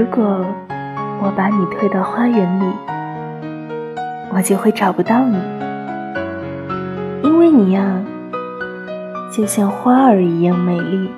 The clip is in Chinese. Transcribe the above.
如果我把你推到花园里我就会找不到你。因为你呀就像花儿一样美丽。